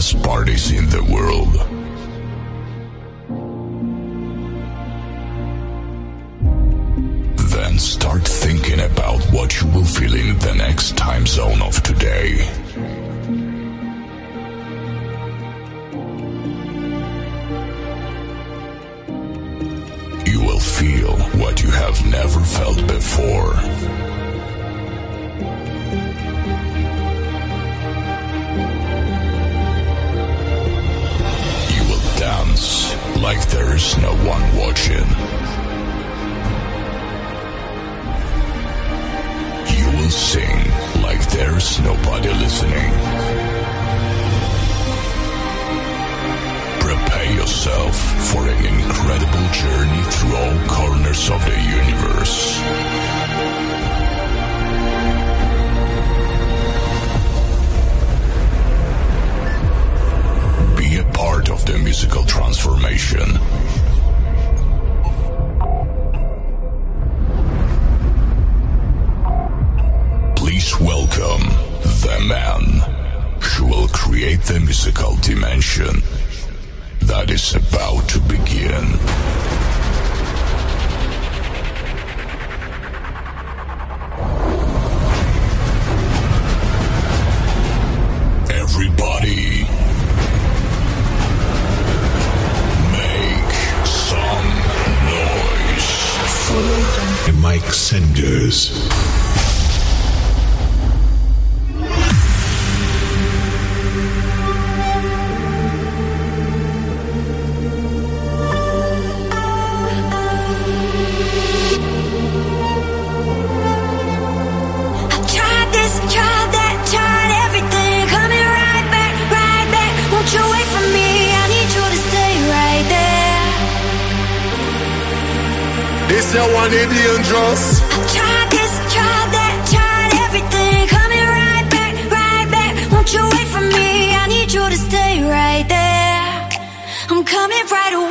best parties in the world. Then start thinking about what you will feel in the next time zone of today. You will feel what you have never felt before. Like there is no one watching. You will sing like there's nobody listening. Prepare yourself for an incredible journey through all corners of the universe. Part of the musical transformation. Please welcome the man who will create the musical dimension that is about to begin. Everybody, Mike Senders. This your one is dangerous. Tried this, tried that, tried everything. Coming right back, right back. Won't you wait for me? I need you to stay right there. I'm coming right away.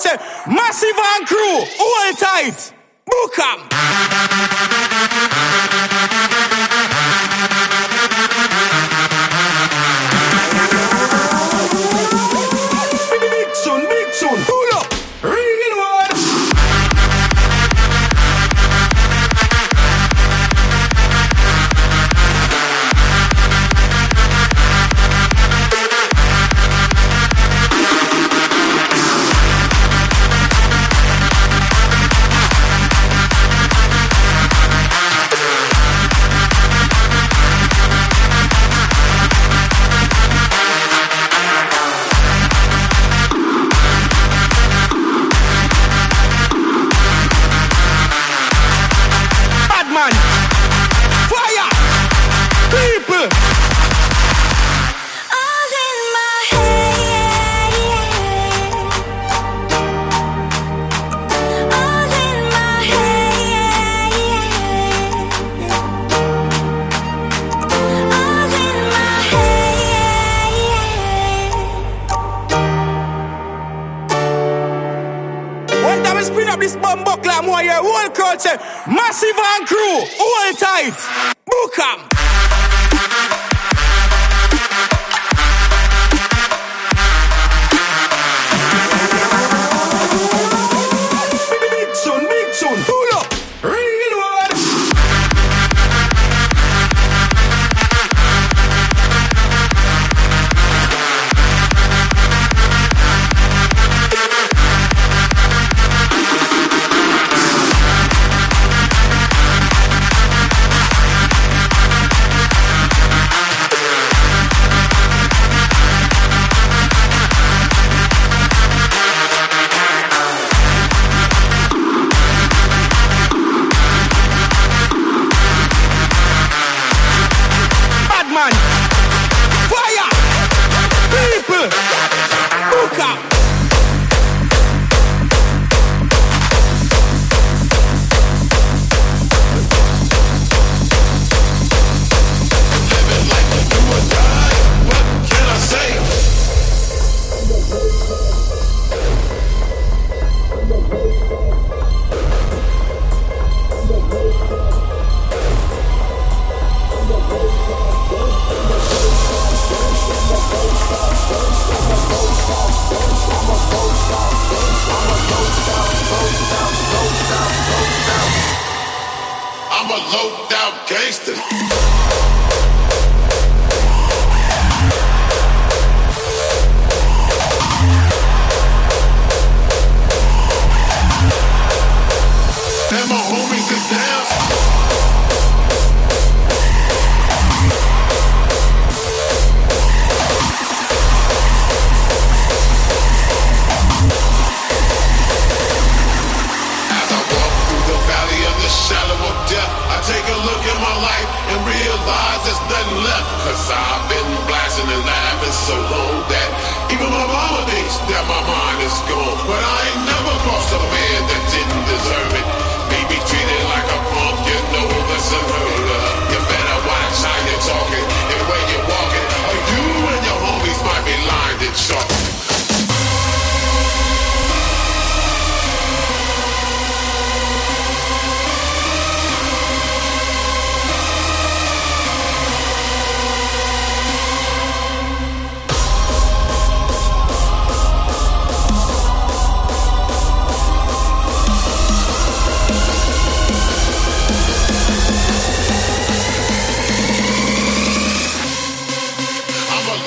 Say, Massive and crew, hold tight, book 'em.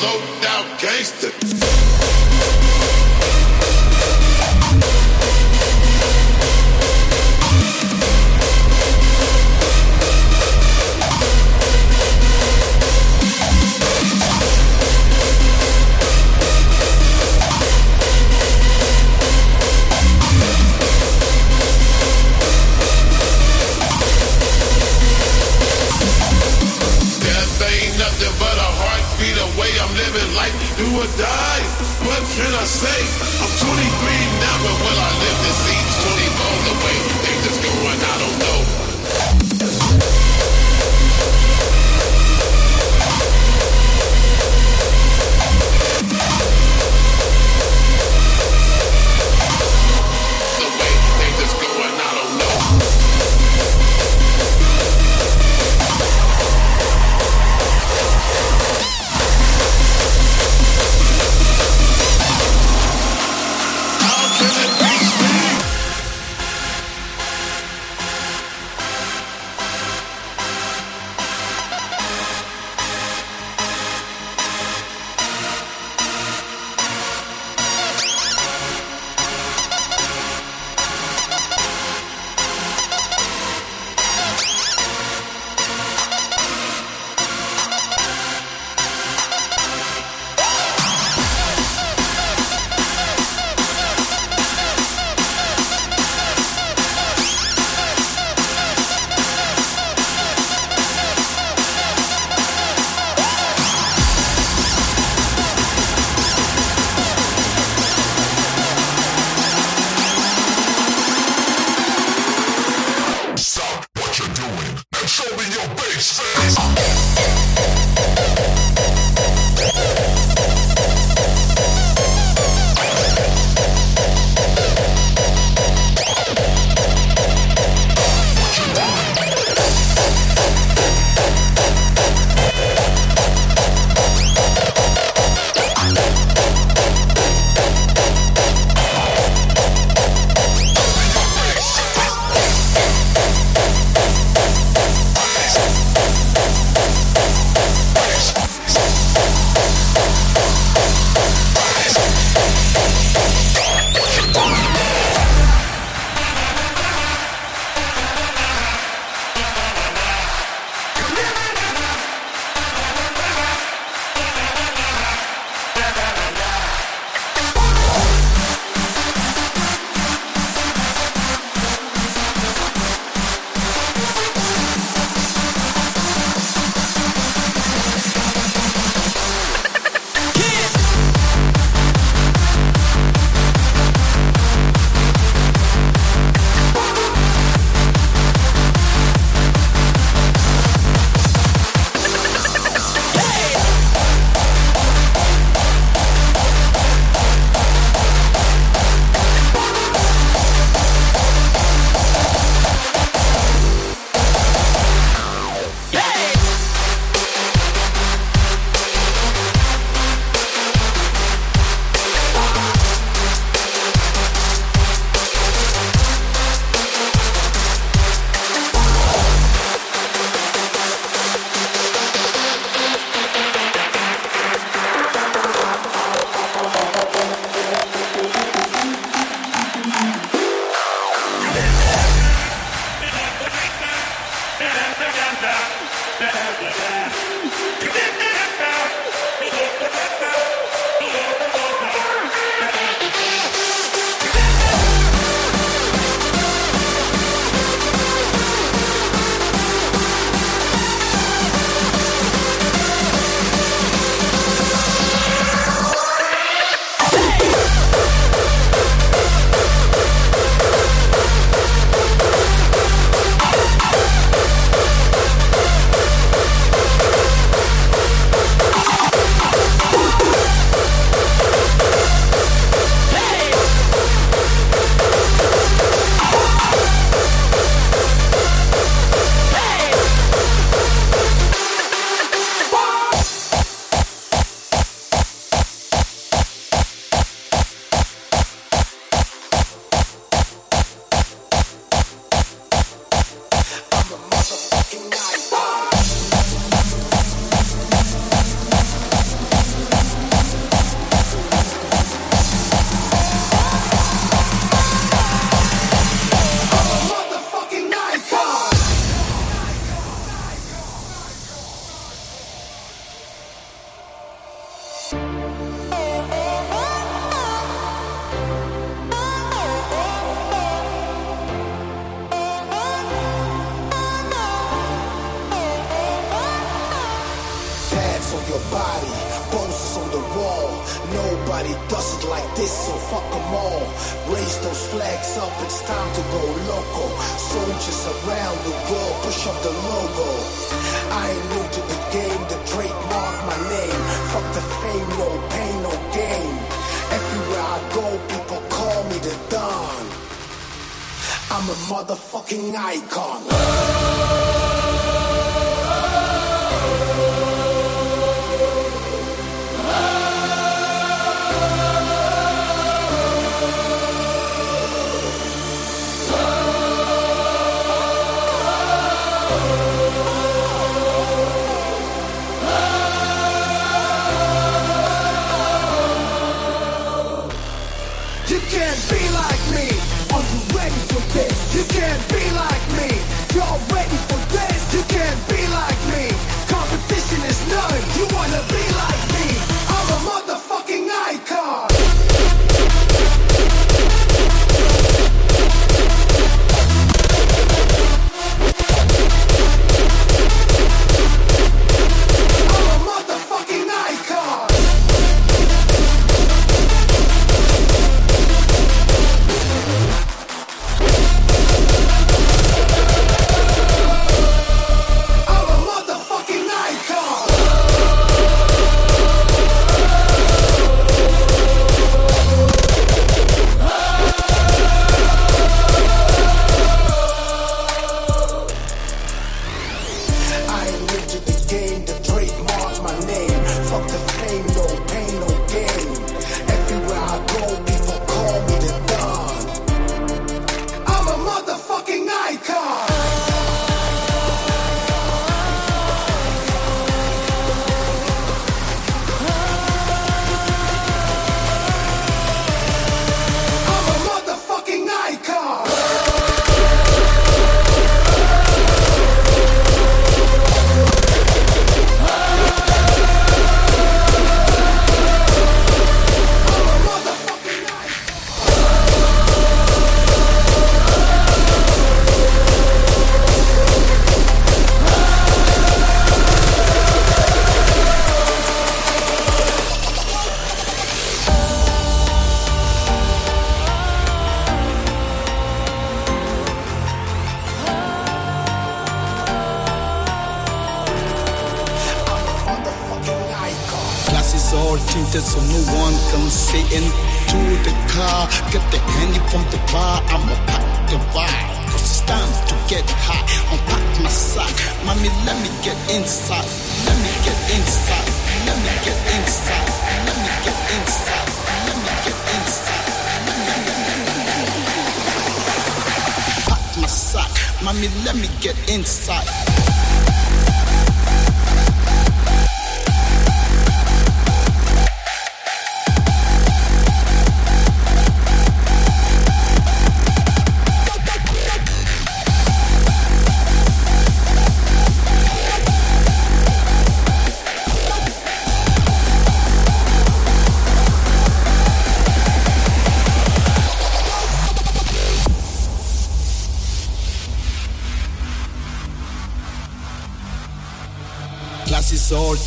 low down gangster. would die. What can I say? I'm 23 now, but will I live to see?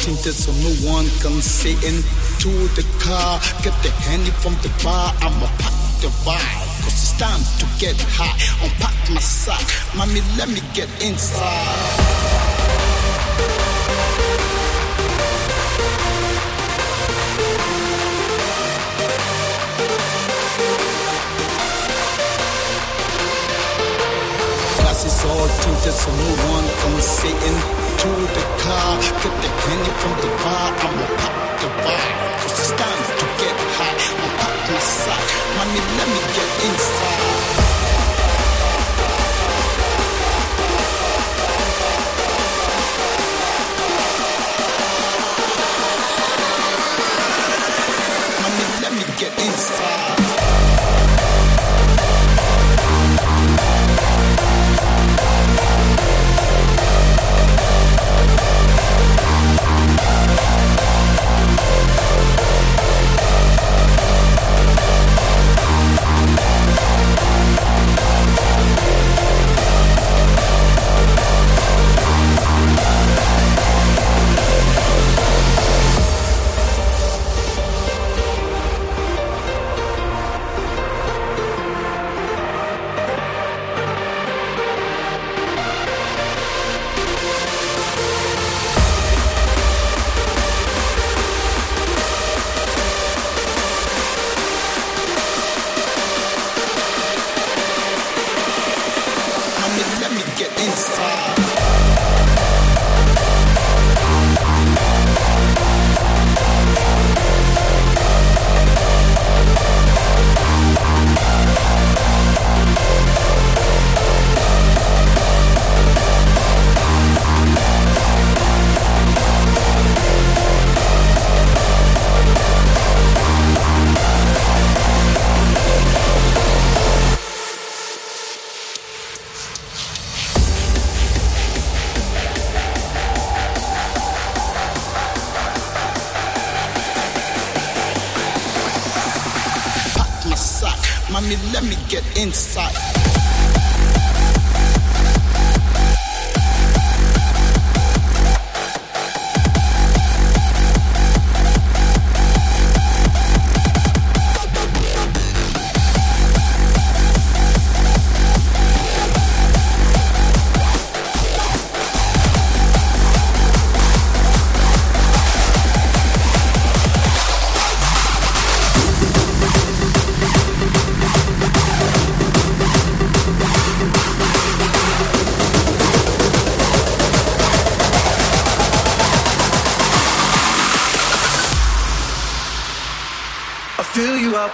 watching this so no one can see into the car. Get the handy from the bar, I'ma pack the vibe. Cause it's time to get high. Unpack my sock, mommy, let me get inside. is all tinted, so no one from sitting to the car. Get the candy from the bar, I'ma pop the bar, Cause it's time to get high. I'ma pop my sock. Mommy, let me get inside.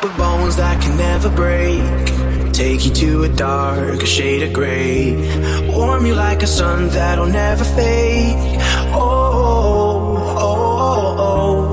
With bones that can never break. Take you to a dark, shade of gray. Warm you like a sun that'll never fade. Oh, oh, oh, oh. oh.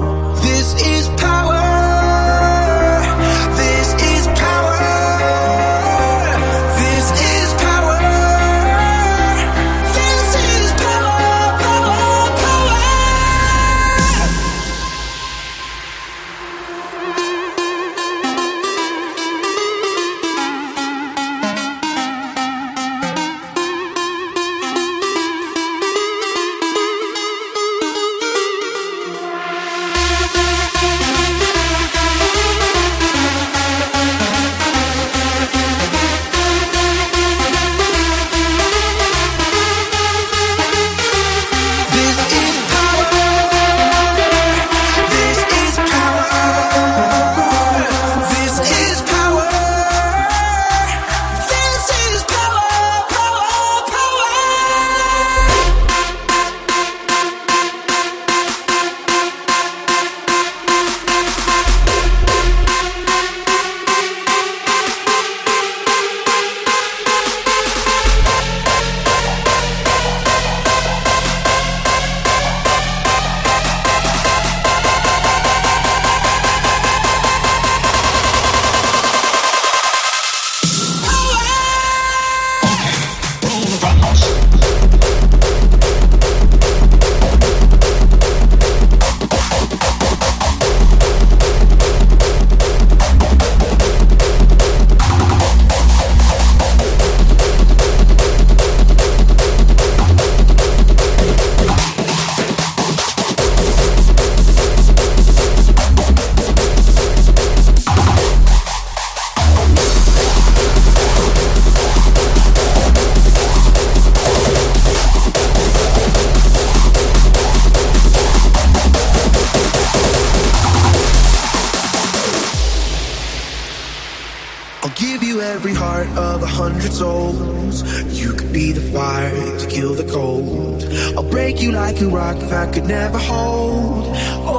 hundred souls. You could be the fire to kill the cold. I'll break you like a rock if I could never hold. Oh,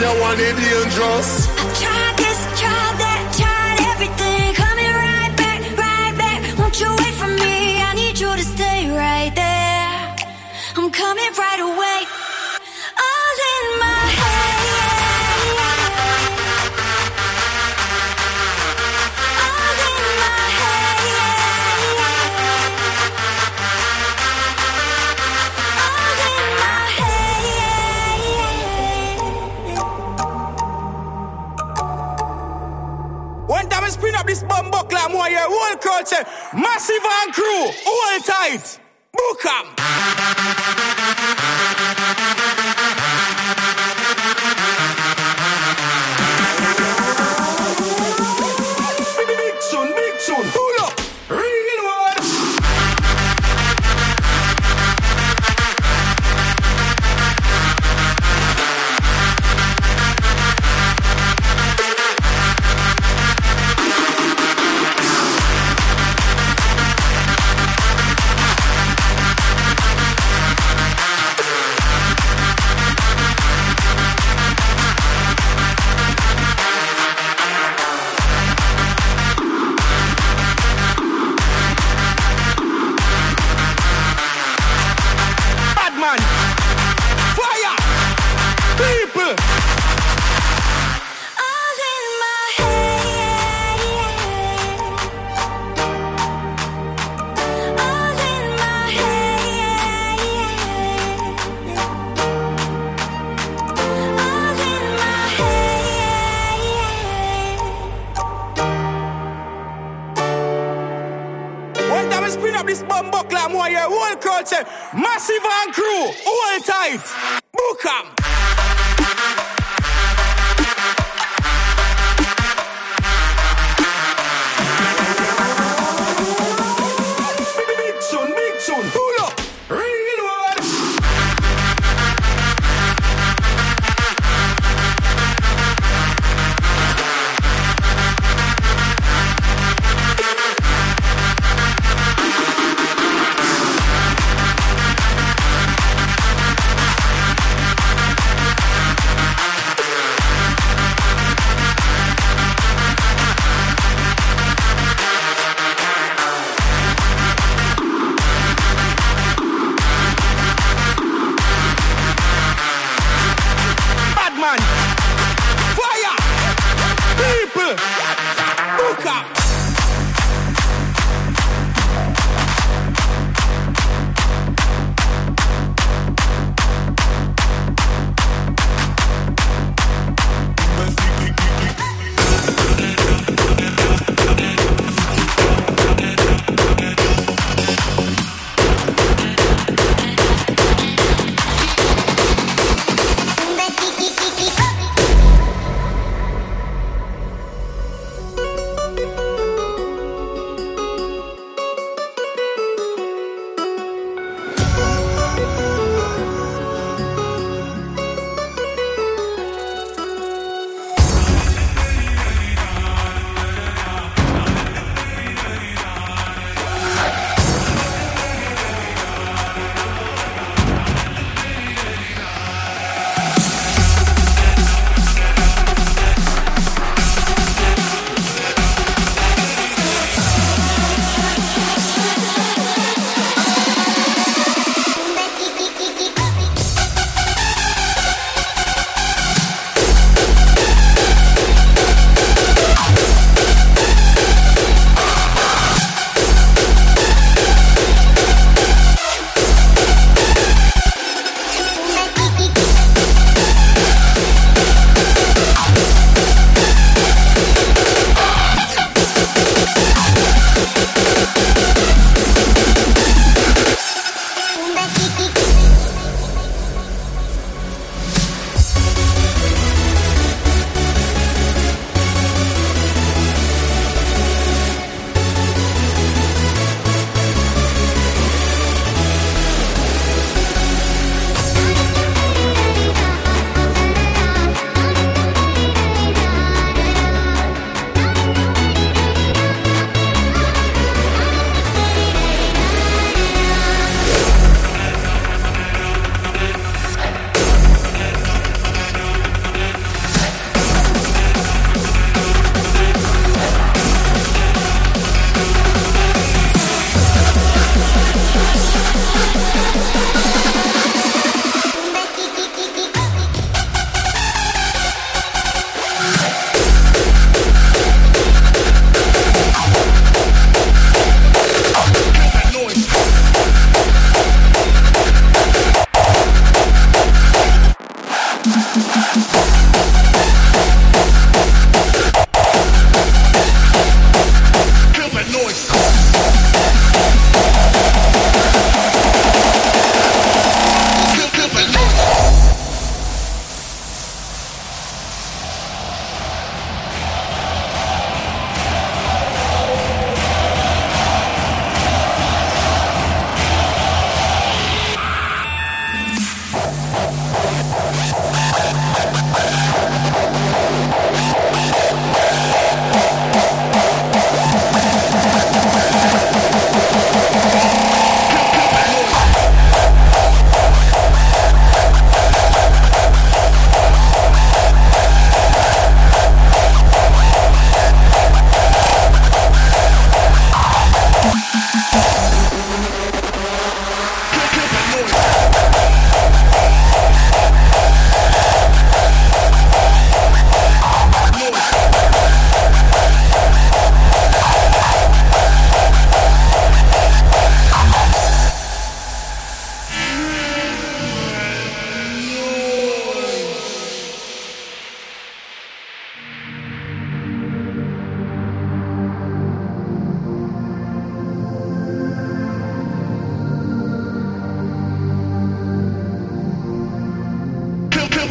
Your one dangerous. Tried this, tried that, tried everything. Coming right back, right back. Won't you wait for me? I need you to stay right there. I'm coming right away. Massive and crew, hold tight. Book 'em.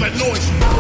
that noise.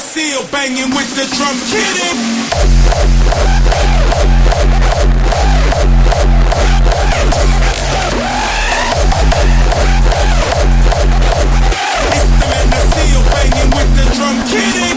a seal banging with the drum. Get it! It's the man, the seal banging with the drum. Get!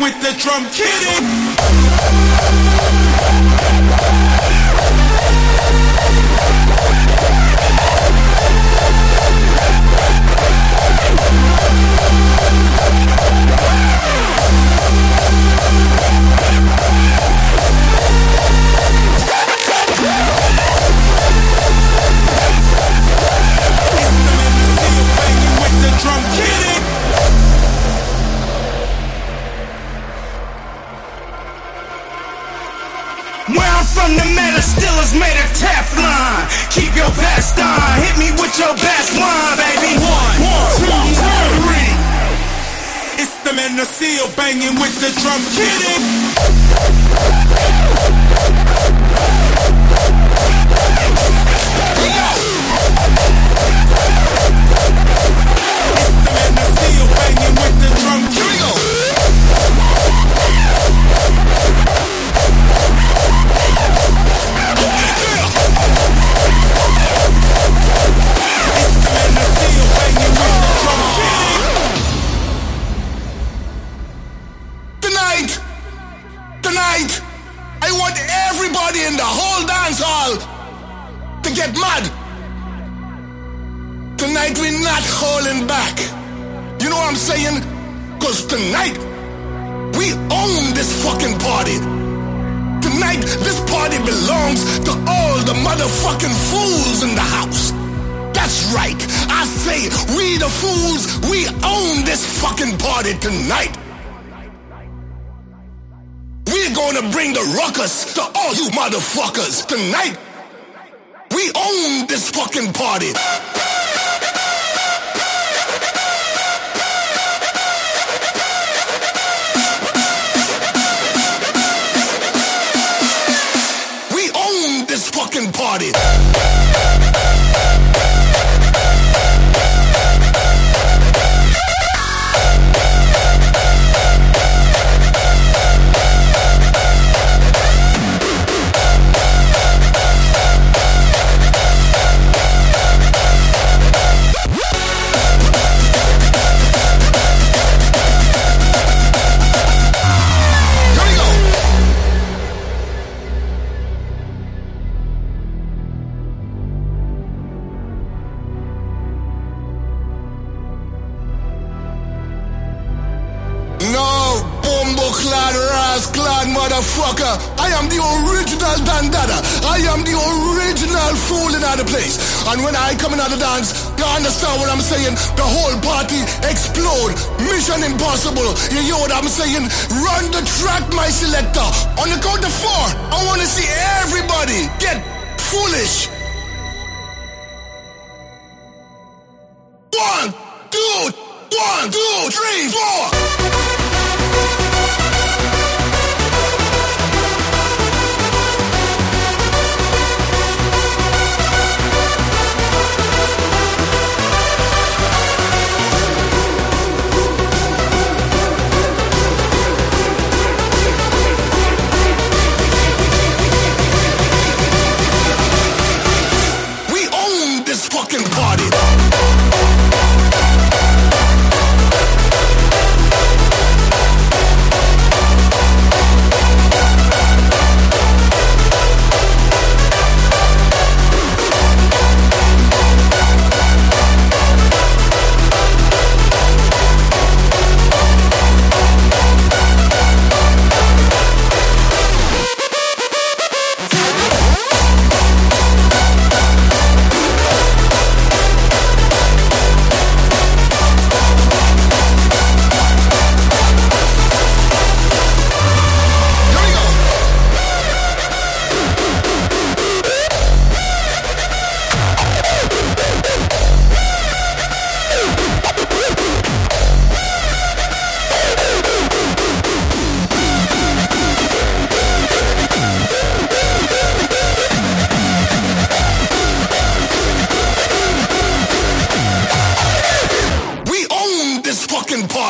with the drum kitty. Keep your best on. Hit me with your best one, baby. One, one, two, three. It's the man of steel banging with the drum. Kidding. motherfuckers. Tonight, we own this fucking party.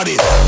started.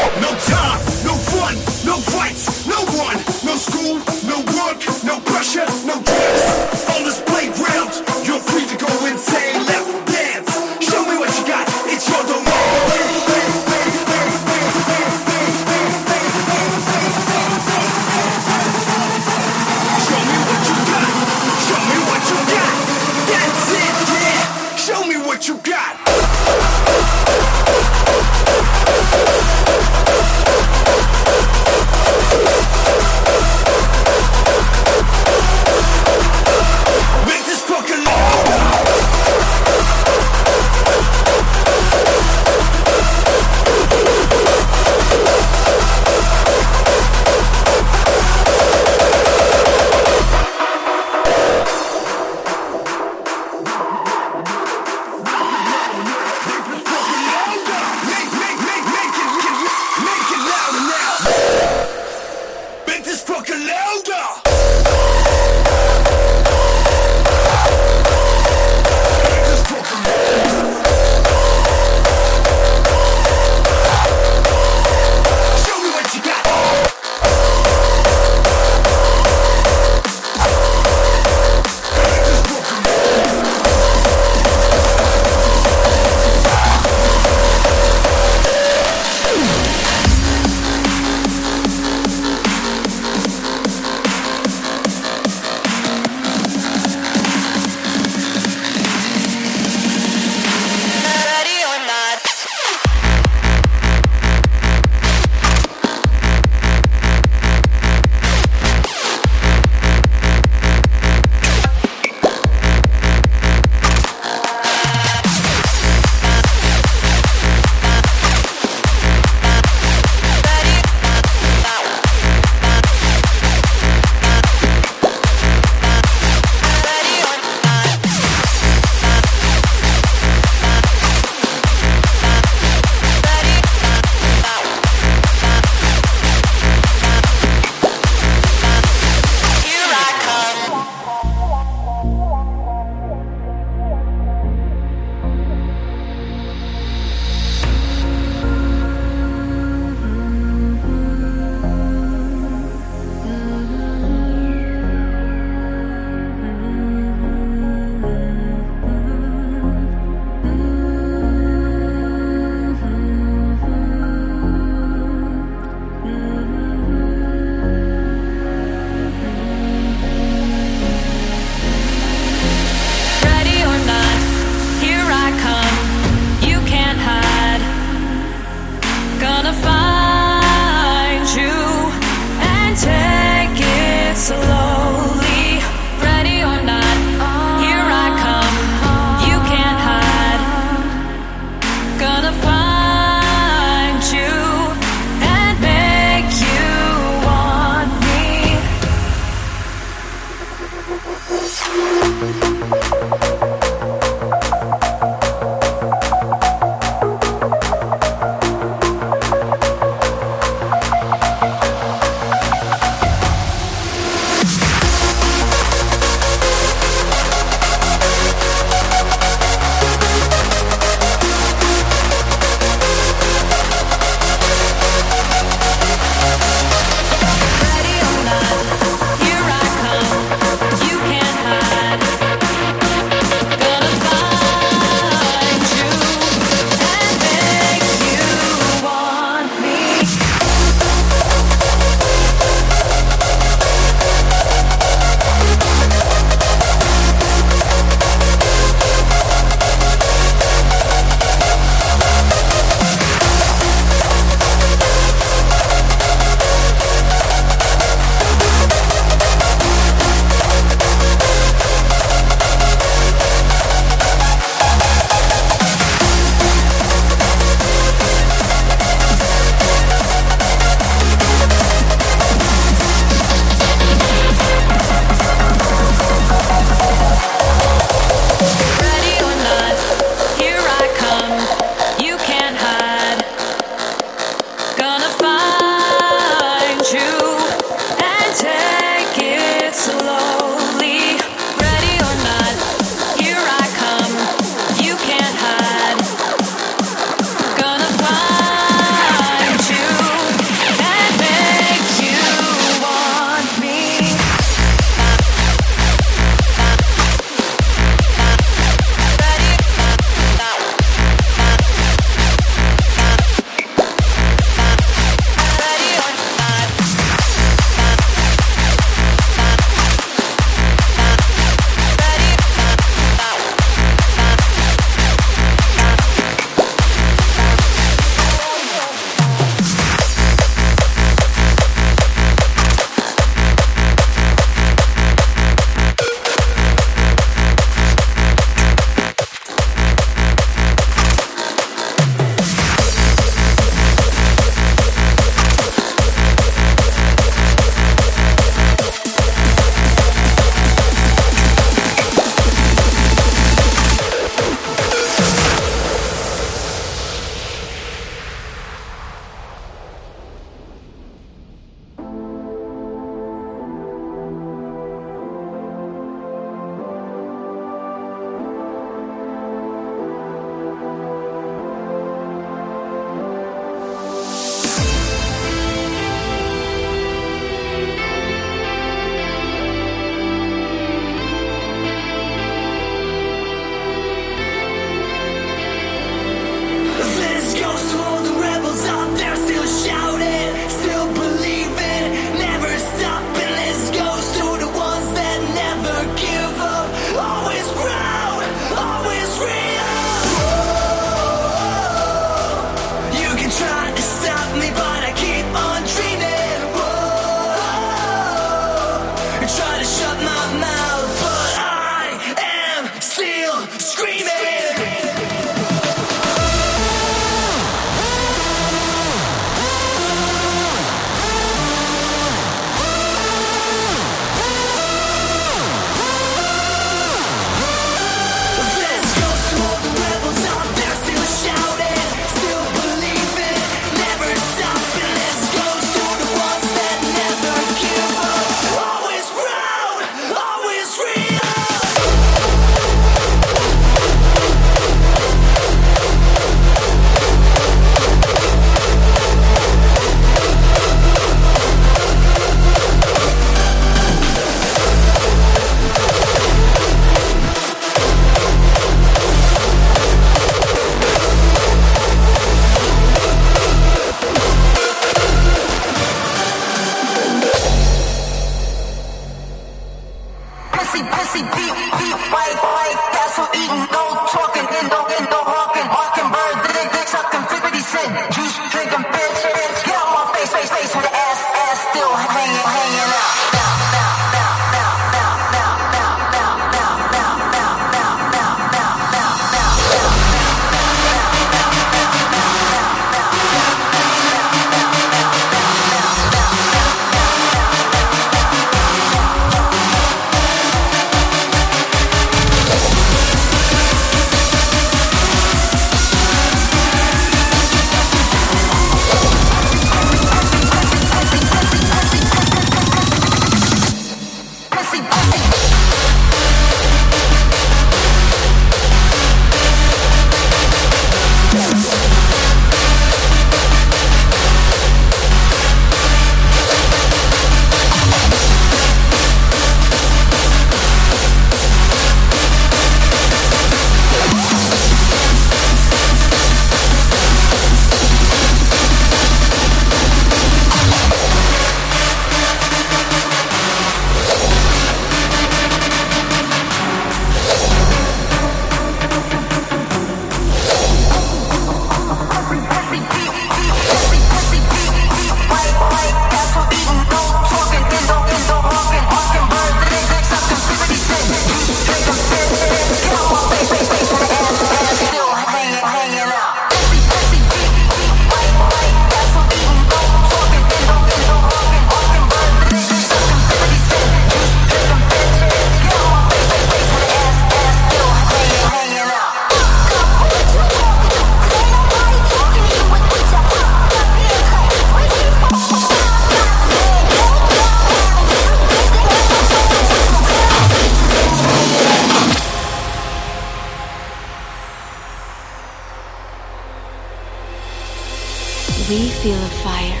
Feel a fire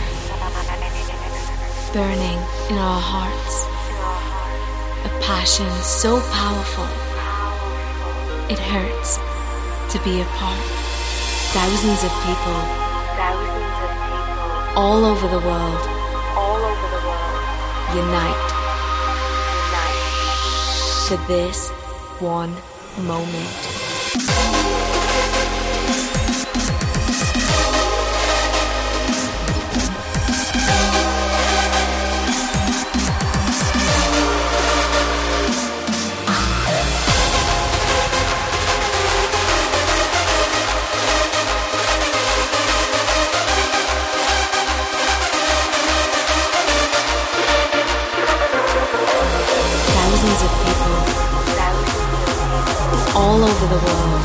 burning in our hearts. A passion so powerful, it hurts to be apart. Thousands of people, thousands of people, all over the world, all over the world, unite, unite for this one moment. All over the world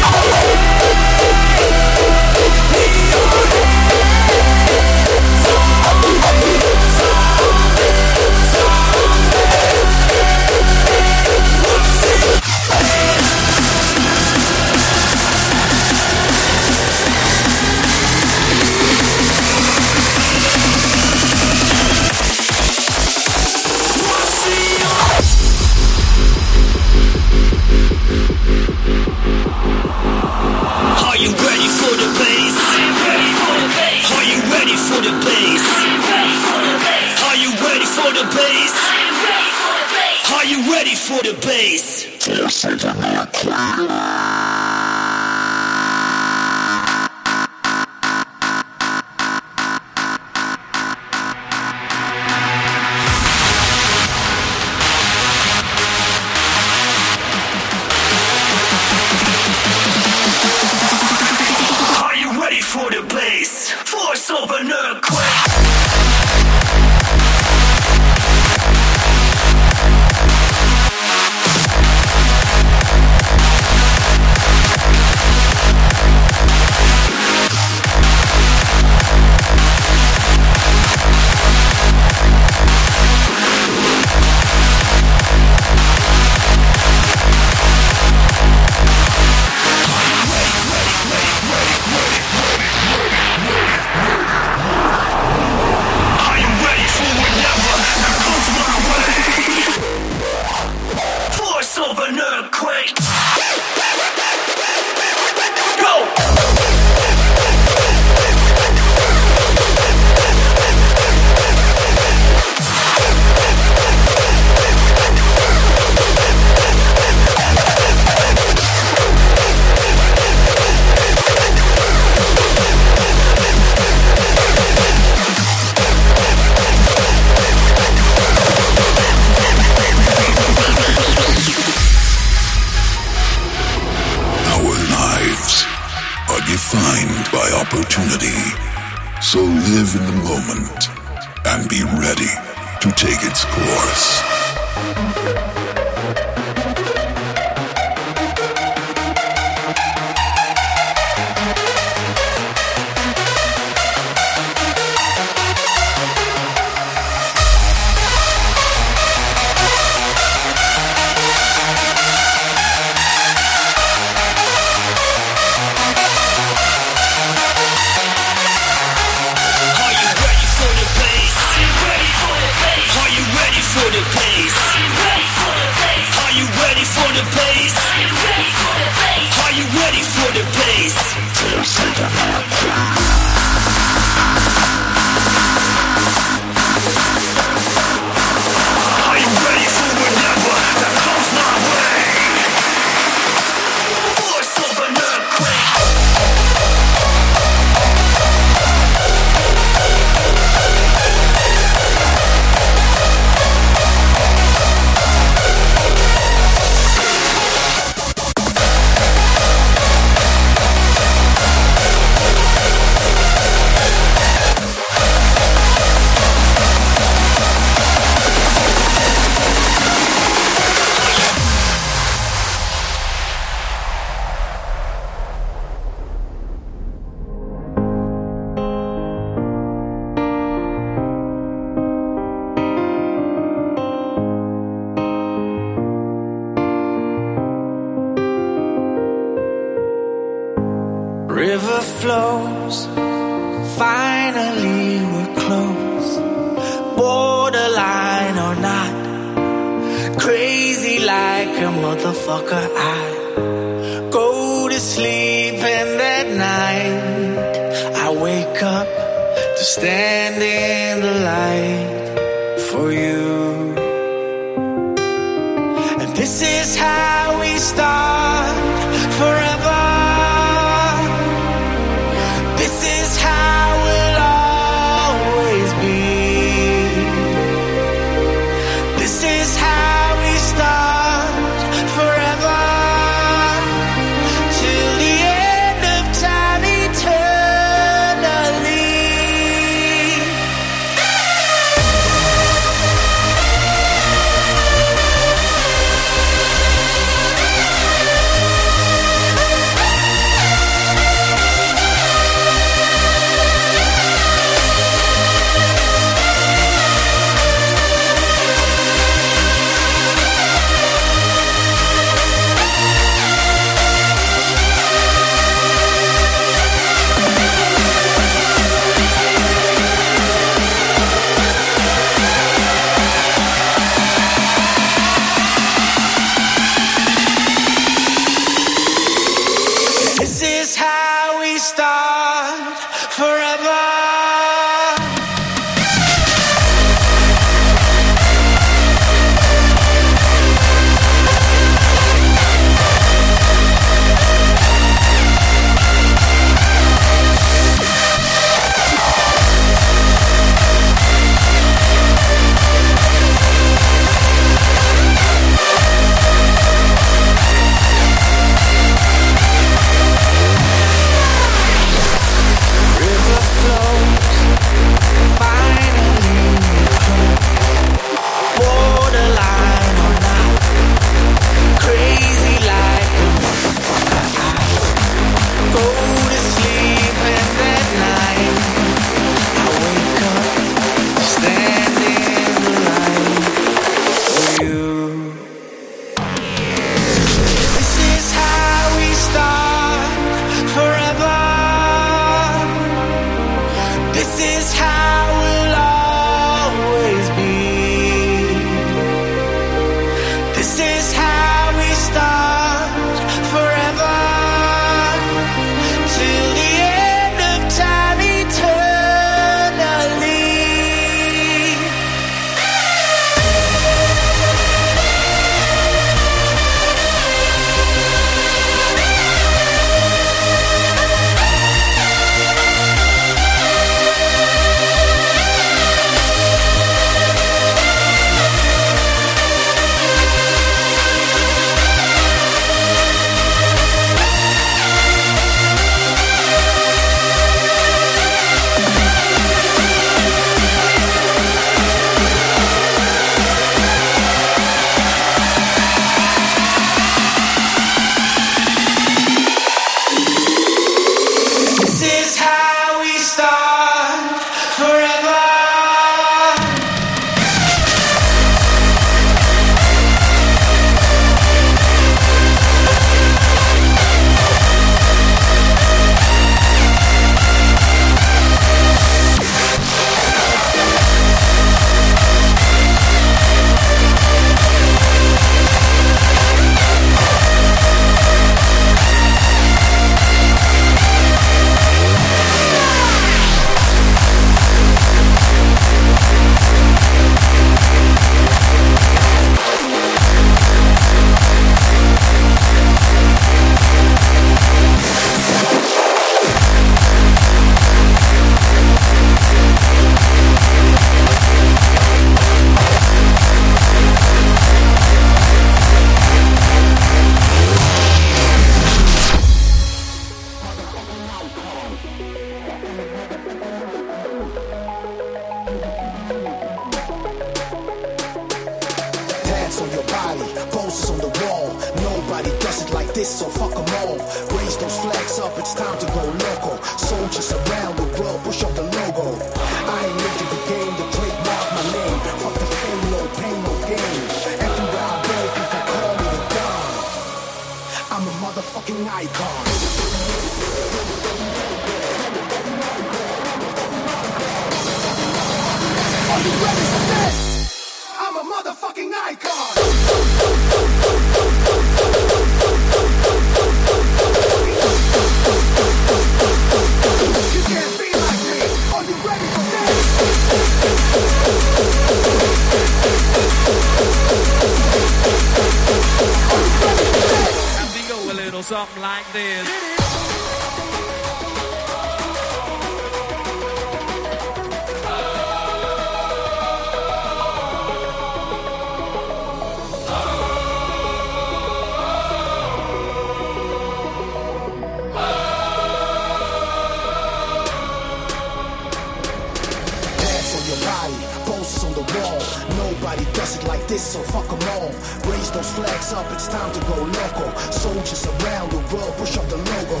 this, so fuck them all. Raise those flags up, it's time to go local. Soldiers around the world, push up the logo.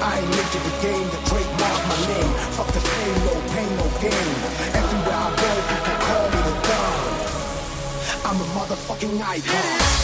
I ain't to the game, the trademark my name. Fuck the fame, no pain, no gain. Everywhere I go, people call me the Don. I'm a motherfucking icon.